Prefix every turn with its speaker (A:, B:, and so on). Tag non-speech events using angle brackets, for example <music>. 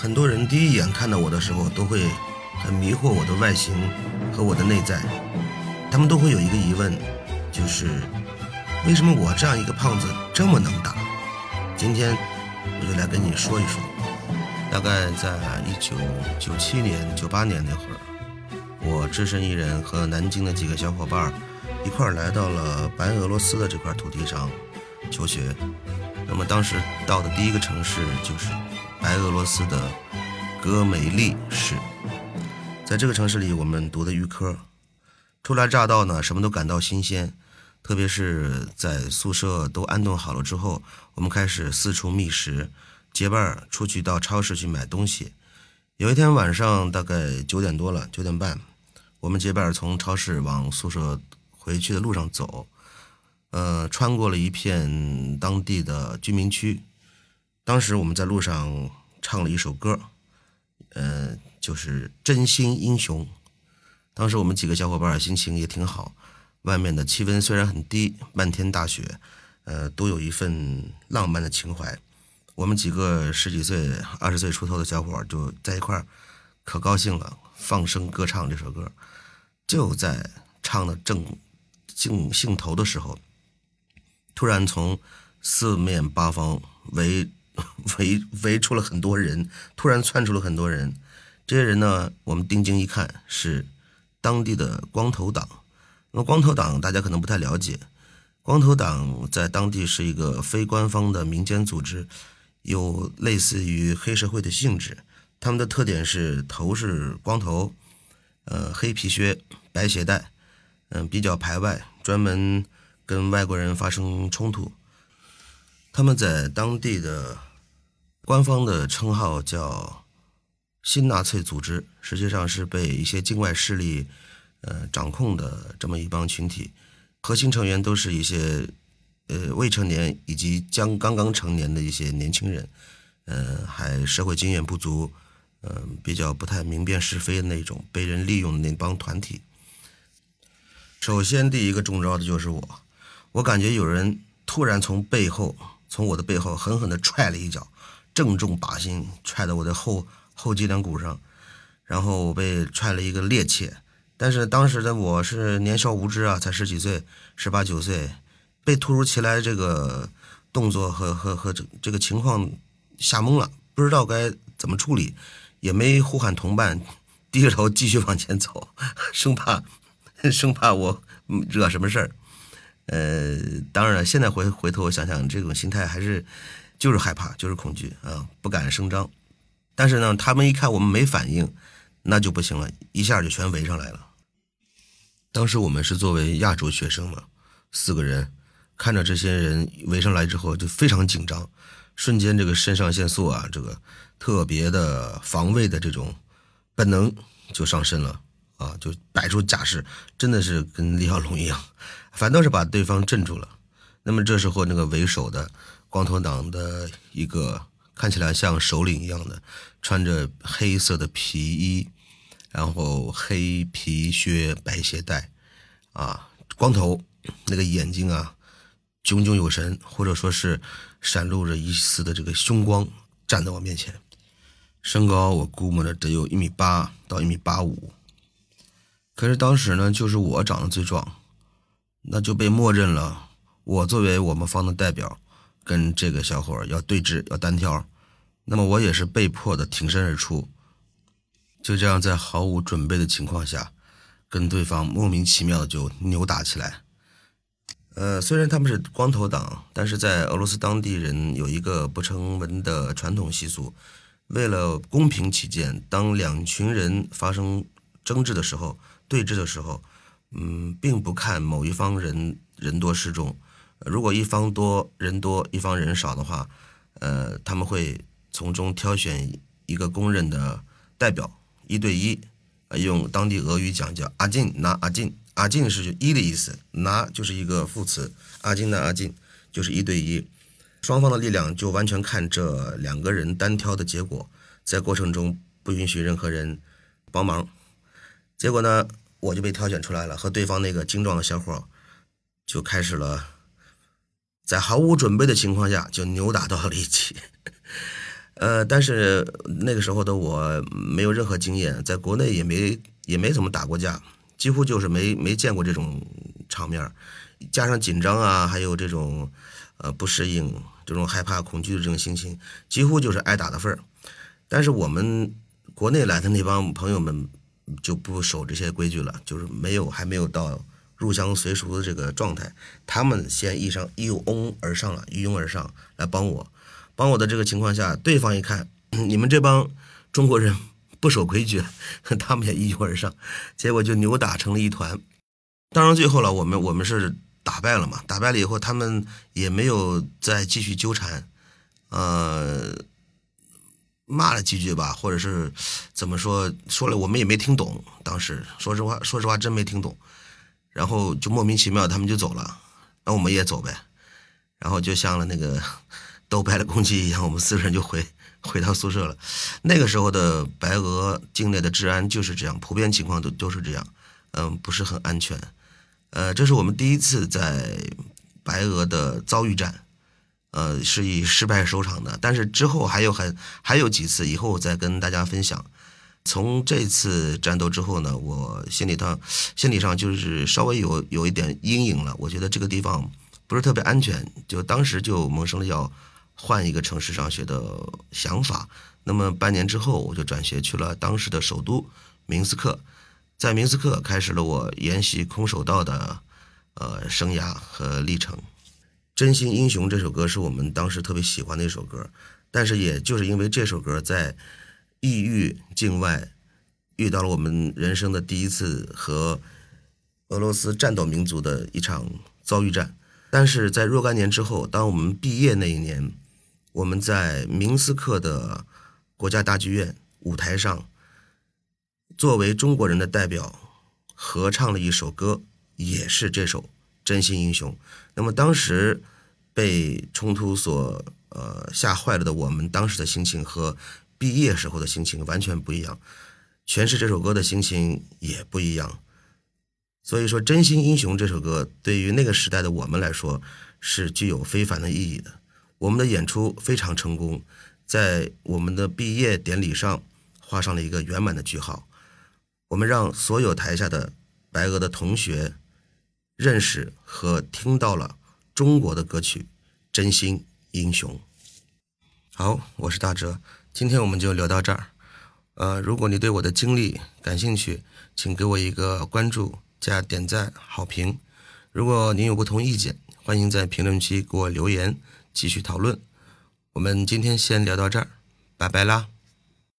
A: 很多人第一眼看到我的时候，都会很迷惑我的外形和我的内在，他们都会有一个疑问，就是为什么我这样一个胖子这么能打？今天我就来跟你说一说。大概在一九九七年、九八年那会儿，我只身一人和南京的几个小伙伴一块儿来到了白俄罗斯的这块土地上求学。那么当时到的第一个城市就是白俄罗斯的戈梅利市。在这个城市里，我们读的预科，初来乍到呢，什么都感到新鲜。特别是在宿舍都安顿好了之后，我们开始四处觅食。结伴出去到超市去买东西。有一天晚上，大概九点多了，九点半，我们结伴从超市往宿舍回去的路上走，呃，穿过了一片当地的居民区。当时我们在路上唱了一首歌，呃，就是《真心英雄》。当时我们几个小伙伴心情也挺好，外面的气温虽然很低，漫天大雪，呃，都有一份浪漫的情怀。我们几个十几岁、二十岁出头的小伙就在一块儿，可高兴了，放声歌唱这首歌。就在唱的正兴兴头的时候，突然从四面八方围 <laughs> 围围出了很多人，突然窜出了很多人。这些人呢，我们定睛一看，是当地的光头党。那么光头党大家可能不太了解，光头党在当地是一个非官方的民间组织。有类似于黑社会的性质，他们的特点是头是光头，呃，黑皮靴、白鞋带，嗯，比较排外，专门跟外国人发生冲突。他们在当地的官方的称号叫新纳粹组织，实际上是被一些境外势力呃掌控的这么一帮群体，核心成员都是一些。呃，未成年以及将刚刚成年的一些年轻人，呃，还社会经验不足，嗯，比较不太明辨是非的那种，被人利用的那帮团体。首先，第一个中招的就是我，我感觉有人突然从背后，从我的背后狠狠地踹了一脚，正中靶心，踹到我的后后脊梁骨上，然后我被踹了一个趔趄。但是当时的我是年少无知啊，才十几岁，十八九岁。被突如其来这个动作和和和这这个情况吓懵了，不知道该怎么处理，也没呼喊同伴，低着头继续往前走，生怕生怕我惹什么事儿。呃，当然，现在回回头想想，这种心态还是就是害怕，就是恐惧啊，不敢声张。但是呢，他们一看我们没反应，那就不行了，一下就全围上来了。当时我们是作为亚洲学生嘛，四个人。看着这些人围上来之后，就非常紧张，瞬间这个肾上腺素啊，这个特别的防卫的这种本能就上身了啊，就摆出架势，真的是跟李小龙一样，反倒是把对方镇住了。那么这时候，那个为首的光头党的一个看起来像首领一样的，穿着黑色的皮衣，然后黑皮靴、白鞋带，啊，光头，那个眼睛啊。炯炯有神，或者说是闪露着一丝的这个凶光，站在我面前。身高我估摸着得有一米八到一米八五。可是当时呢，就是我长得最壮，那就被默认了。我作为我们方的代表，跟这个小伙要对峙，要单挑。那么我也是被迫的挺身而出。就这样，在毫无准备的情况下，跟对方莫名其妙的就扭打起来。呃，虽然他们是光头党，但是在俄罗斯当地人有一个不成文的传统习俗，为了公平起见，当两群人发生争执的时候、对峙的时候，嗯，并不看某一方人人多势众，如果一方多人多，一方人少的话，呃，他们会从中挑选一个公认的代表，一对一，用当地俄语讲叫阿进拿阿进。阿进是一的意思，拿就是一个副词，阿进的阿进就是一对一，双方的力量就完全看这两个人单挑的结果，在过程中不允许任何人帮忙。结果呢，我就被挑选出来了，和对方那个精壮的小伙就开始了，在毫无准备的情况下就扭打到了一起。呃，但是那个时候的我没有任何经验，在国内也没也没怎么打过架，几乎就是没没见过这种场面加上紧张啊，还有这种呃不适应、这种害怕、恐惧的这种心情，几乎就是挨打的份儿。但是我们国内来的那帮朋友们就不守这些规矩了，就是没有还没有到入乡随俗的这个状态，他们先一上一拥而上了，一拥而上来帮我。帮我的这个情况下，对方一看 <clears throat> 你们这帮中国人不守规矩，<laughs> 他们也一拥而上，结果就扭打成了一团。当然最后了，我们我们是打败了嘛，打败了以后，他们也没有再继续纠缠，呃，骂了几句吧，或者是怎么说说了，我们也没听懂。当时说实话，说实话真没听懂，然后就莫名其妙他们就走了，那我们也走呗，然后就像了那个。<laughs> 都败了公鸡一样，我们四个人就回回到宿舍了。那个时候的白俄境内的治安就是这样，普遍情况都都是这样，嗯，不是很安全。呃，这是我们第一次在白俄的遭遇战，呃，是以失败收场的。但是之后还有很还有几次，以后再跟大家分享。从这次战斗之后呢，我心里头心理上就是稍微有有一点阴影了。我觉得这个地方不是特别安全，就当时就萌生了要。换一个城市上学的想法，那么半年之后，我就转学去了当时的首都明斯克，在明斯克开始了我研习空手道的呃生涯和历程。《真心英雄》这首歌是我们当时特别喜欢的一首歌，但是也就是因为这首歌在异域境外遇到了我们人生的第一次和俄罗斯战斗民族的一场遭遇战，但是在若干年之后，当我们毕业那一年。我们在明斯克的国家大剧院舞台上，作为中国人的代表，合唱了一首歌，也是这首《真心英雄》。那么当时被冲突所呃吓坏了的我们，当时的心情和毕业时候的心情完全不一样，诠释这首歌的心情也不一样。所以说，《真心英雄》这首歌对于那个时代的我们来说，是具有非凡的意义的。我们的演出非常成功，在我们的毕业典礼上画上了一个圆满的句号。我们让所有台下的白俄的同学认识和听到了中国的歌曲《真心英雄》。好，我是大哲，今天我们就聊到这儿。呃，如果你对我的经历感兴趣，请给我一个关注加点赞好评。如果您有不同意见，欢迎在评论区给我留言。继续讨论，我们今天先聊到这儿，拜拜啦。